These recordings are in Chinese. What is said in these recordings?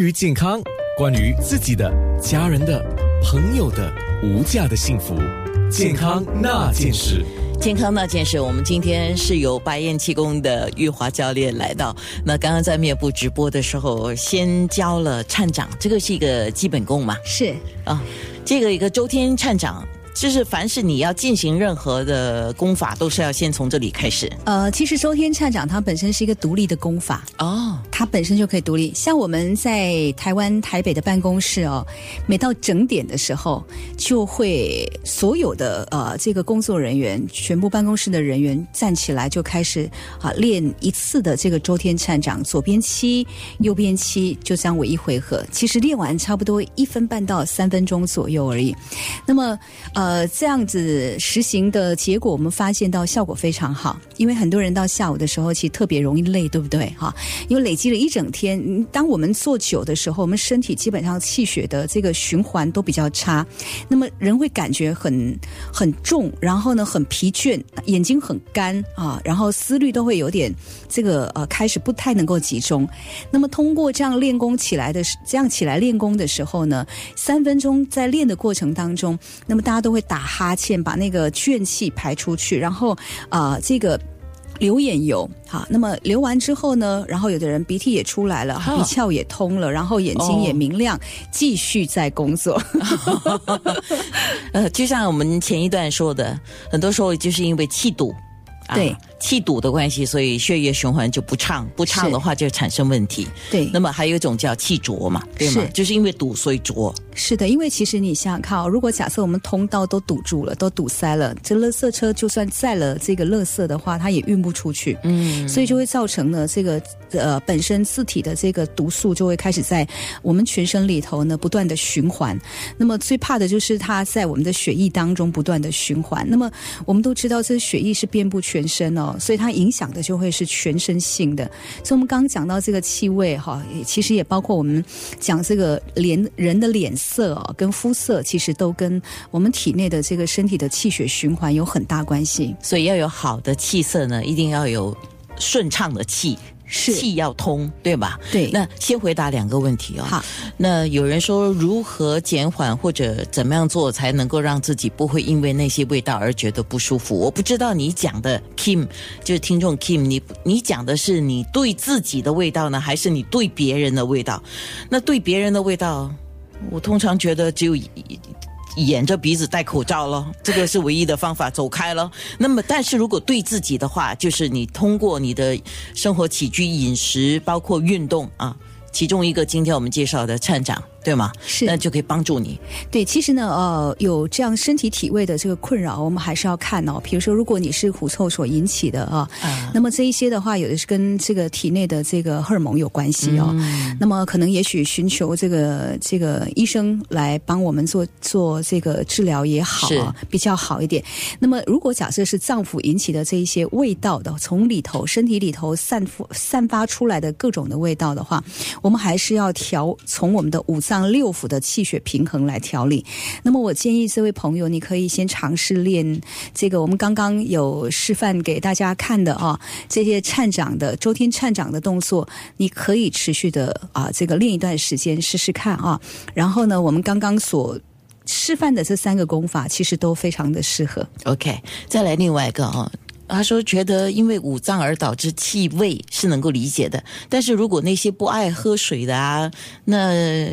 于健康，关于自己的、家人的、朋友的无价的幸福，健康那件事。健康那件事，我们今天是由白燕气功的玉华教练来到。那刚刚在面部直播的时候，先教了颤掌，这个是一个基本功嘛？是啊，这个一个周天颤掌。就是凡是你要进行任何的功法，都是要先从这里开始。呃，其实周天颤掌它本身是一个独立的功法哦，它本身就可以独立。像我们在台湾台北的办公室哦，每到整点的时候，就会所有的呃这个工作人员，全部办公室的人员站起来就开始啊练一次的这个周天颤掌，左边七，右边七，就这样为一回合。其实练完差不多一分半到三分钟左右而已。那么呃，呃这样子实行的结果，我们发现到效果非常好。因为很多人到下午的时候，其实特别容易累，对不对？哈，因为累积了一整天，当我们做久的时候，我们身体基本上气血的这个循环都比较差，那么人会感觉很很重，然后呢很疲倦，眼睛很干啊，然后思虑都会有点这个呃开始不太能够集中。那么通过这样练功起来的，这样起来练功的时候呢，三分钟在练的过程当中，那么大家都。会打哈欠，把那个倦气排出去，然后啊，这个流眼油，好，那么流完之后呢，然后有的人鼻涕也出来了，鼻窍也通了，然后眼睛也明亮，继续在工作。呃，就像我们前一段说的，很多时候就是因为气堵。对气堵的关系，所以血液循环就不畅，不畅的话就产生问题。对，那么还有一种叫气浊嘛，对吗？就是因为堵，所以浊。是的，因为其实你想想看哦，如果假设我们通道都堵住了，都堵塞了，这垃圾车就算载了这个垃圾的话，它也运不出去。嗯，所以就会造成呢这个呃本身自体的这个毒素就会开始在我们全身里头呢不断的循环。那么最怕的就是它在我们的血液当中不断的循环。那么我们都知道，这血液是遍布全身哦，所以它影响的就会是全身性的。所以我们刚刚讲到这个气味哈，其实也包括我们讲这个脸人的脸。色哦，跟肤色其实都跟我们体内的这个身体的气血循环有很大关系，所以要有好的气色呢，一定要有顺畅的气，是气要通，对吧？对。那先回答两个问题哦。好。那有人说如何减缓或者怎么样做才能够让自己不会因为那些味道而觉得不舒服？我不知道你讲的 Kim 就是听众 Kim，你你讲的是你对自己的味道呢，还是你对别人的味道？那对别人的味道？我通常觉得只有掩着鼻子戴口罩了，这个是唯一的方法，走开了。那么，但是如果对自己的话，就是你通过你的生活起居、饮食，包括运动啊，其中一个今天我们介绍的颤掌。对吗？是，那就可以帮助你。对，其实呢，呃，有这样身体体位的这个困扰，我们还是要看哦。比如说，如果你是狐臭所引起的啊，那么这一些的话，有的是跟这个体内的这个荷尔蒙有关系哦。那么可能也许寻求这个这个医生来帮我们做做这个治疗也好，比较好一点。那么如果假设是脏腑引起的这一些味道的，从里头身体里头散发散发出来的各种的味道的话，我们还是要调从我们的五。脏六腑的气血平衡来调理。那么，我建议这位朋友，你可以先尝试练这个，我们刚刚有示范给大家看的啊，这些颤掌的周天颤掌的动作，你可以持续的啊，这个练一段时间试试看啊。然后呢，我们刚刚所示范的这三个功法，其实都非常的适合。OK，再来另外一个啊。他说：“觉得因为五脏而导致气味是能够理解的，但是如果那些不爱喝水的啊，那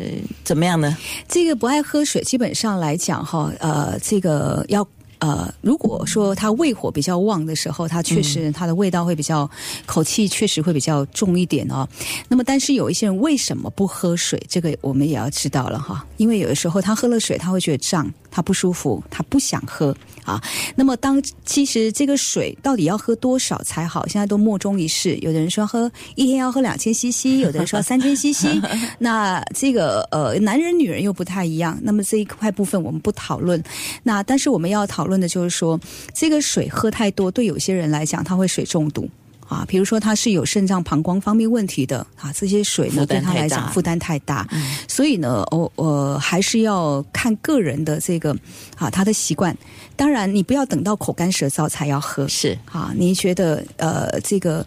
怎么样呢？这个不爱喝水，基本上来讲哈，呃，这个要。”呃，如果说他胃火比较旺的时候，他确实他的味道会比较，口气确实会比较重一点哦。那么，但是有一些人为什么不喝水？这个我们也要知道了哈。因为有的时候他喝了水，他会觉得胀，他不舒服，他不想喝啊。那么，当其实这个水到底要喝多少才好？现在都莫衷一是。有的人说喝一天要喝两千 CC，有的人说三千 CC。那这个呃，男人女人又不太一样。那么这一块部分我们不讨论。那但是我们要讨。论的就是说，这个水喝太多，对有些人来讲，他会水中毒啊。比如说，他是有肾脏、膀胱方面问题的啊，这些水呢，对他来讲负担太大。所以呢，我我还是要看个人的这个啊，他的习惯。当然，你不要等到口干舌燥才要喝，是啊。你觉得呃，这个。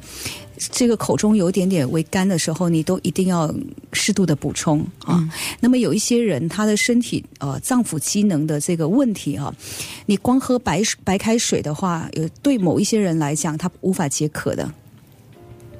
这个口中有一点点微干的时候，你都一定要适度的补充啊。那么有一些人他的身体呃脏腑机能的这个问题啊，你光喝白白开水的话，有对某一些人来讲，他无法解渴的。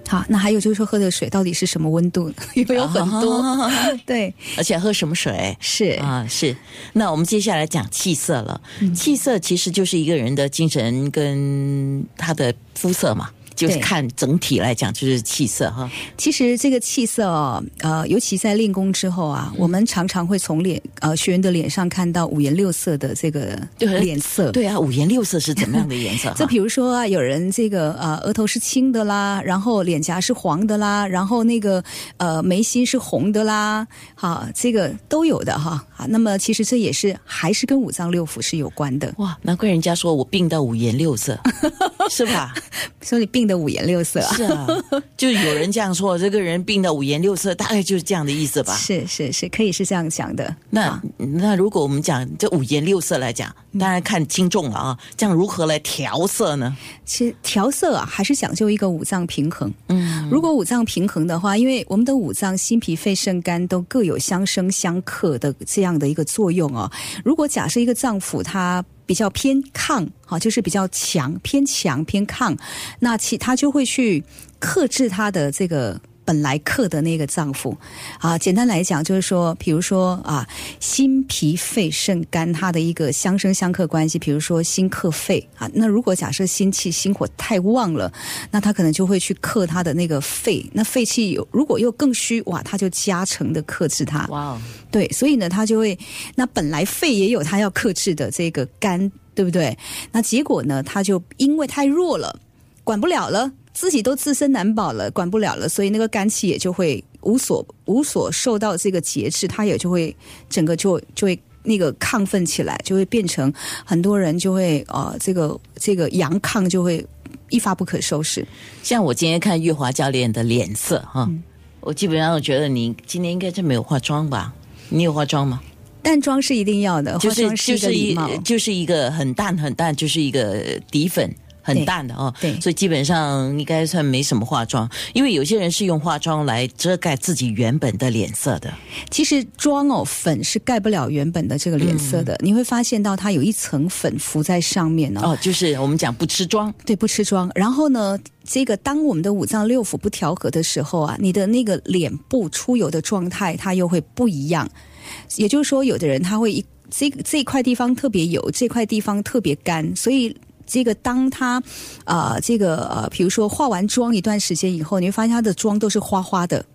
好，那还有就是说，喝的水到底是什么温度？因为有很多，对，而且喝什么水是啊，是。那我们接下来讲气色了，气色其实就是一个人的精神跟他的肤色嘛。就是看整体来讲，就是气色哈。其实这个气色哦，呃，尤其在练功之后啊，我们常常会从脸呃学员的脸上看到五颜六色的这个脸色。对啊，五颜六色是怎么样的颜色？就比如说啊，有人这个呃额头是青的啦，然后脸颊是黄的啦，然后那个呃眉心是红的啦，哈，这个都有的哈。好，那么其实这也是还是跟五脏六腑是有关的。哇，难怪人家说我病到五颜六色，是吧？说你病。的五颜六色啊是啊，就有人这样说，这个人病的五颜六色，大概就是这样的意思吧？是是是，可以是这样想的。那那如果我们讲这五颜六色来讲，当然看轻重了啊。这样如何来调色呢？其实调色啊，还是讲究一个五脏平衡。嗯，如果五脏平衡的话，因为我们的五脏心脾肺肾肝都各有相生相克的这样这样的一个作用哦。如果假设一个脏腑它比较偏亢，哈，就是比较强，偏强偏亢，那其他就会去克制它的这个。本来克的那个脏腑啊，简单来讲就是说，比如说啊，心脾肺肾肝它的一个相生相克关系，比如说心克肺啊，那如果假设心气心火太旺了，那它可能就会去克它的那个肺，那肺气有如果又更虚，哇，它就加成的克制它。哇，对，所以呢，它就会那本来肺也有它要克制的这个肝，对不对？那结果呢，它就因为太弱了，管不了了。自己都自身难保了，管不了了，所以那个肝气也就会无所无所受到这个节制，它也就会整个就就会那个亢奋起来，就会变成很多人就会呃这个这个阳亢就会一发不可收拾。像我今天看月华教练的脸色哈，我基本上我觉得你今天应该是没有化妆吧？你有化妆吗？淡妆是一定要的，就是就是一就是一个很淡很淡，就是一个底粉。很淡的哦，对，所以基本上应该算没什么化妆，因为有些人是用化妆来遮盖自己原本的脸色的。其实妆哦，粉是盖不了原本的这个脸色的，你会发现到它有一层粉浮在上面哦。哦，就是我们讲不吃妆，对，不吃妆。然后呢，这个当我们的五脏六腑不调和的时候啊，你的那个脸部出油的状态它又会不一样。也就是说，有的人他会一这这块地方特别油，这块地方特别干，所以。这个当他，啊，这个呃，比如说化完妆一段时间以后，你会发现他的妆都是花花的。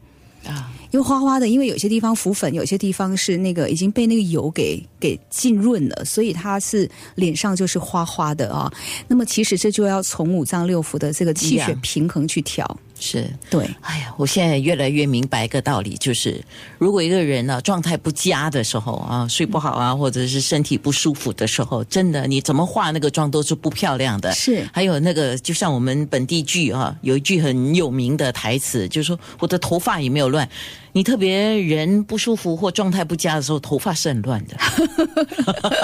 啊，因为花花的，因为有些地方浮粉，有些地方是那个已经被那个油给给浸润了，所以它是脸上就是花花的啊。那么其实这就要从五脏六腑的这个气血平衡去调。是对，哎呀，我现在越来越明白一个道理，就是如果一个人呢状态不佳的时候啊，睡不好啊，或者是身体不舒服的时候，真的你怎么化那个妆都是不漂亮的。是，还有那个，就像我们本地剧啊，有一句很有名的台词，就是说我的头发也没有乱。你特别人不舒服或状态不佳的时候，头发是很乱的。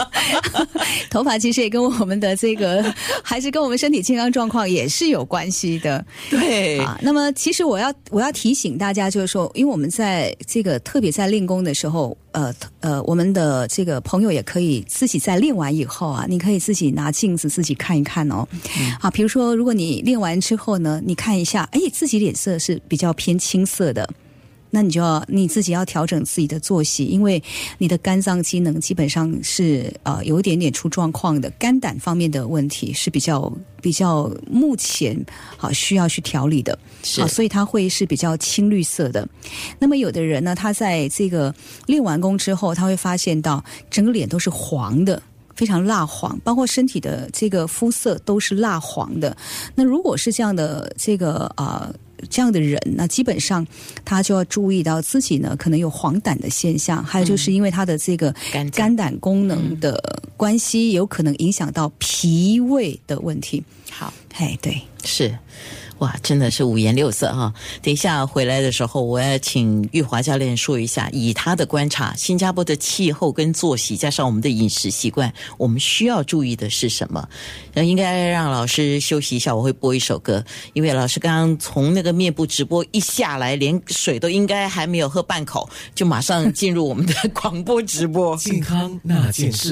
头发其实也跟我们的这个，还是跟我们身体健康状况也是有关系的。对啊，那么其实我要我要提醒大家，就是说，因为我们在这个特别在练功的时候，呃呃，我们的这个朋友也可以自己在练完以后啊，你可以自己拿镜子自己看一看哦。啊，比如说，如果你练完之后呢，你看一下，哎，自己脸色是比较偏青色的。那你就要你自己要调整自己的作息，因为你的肝脏机能基本上是呃有一点点出状况的，肝胆方面的问题是比较比较目前啊需要去调理的，是，所以它会是比较青绿色的。那么有的人呢，他在这个练完功之后，他会发现到整个脸都是黄的，非常蜡黄，包括身体的这个肤色都是蜡黄的。那如果是这样的这个啊。这样的人，那基本上他就要注意到自己呢可能有黄疸的现象，还有就是因为他的这个肝胆功能的关系，有可能影响到脾胃的问题。好，哎，对，是哇，真的是五颜六色哈！等一下回来的时候，我要请玉华教练说一下，以他的观察，新加坡的气候跟作息，加上我们的饮食习惯，我们需要注意的是什么？那应该让老师休息一下，我会播一首歌，因为老师刚刚从那个面部直播一下来，连水都应该还没有喝半口，就马上进入我们的广播直播。健康那件事。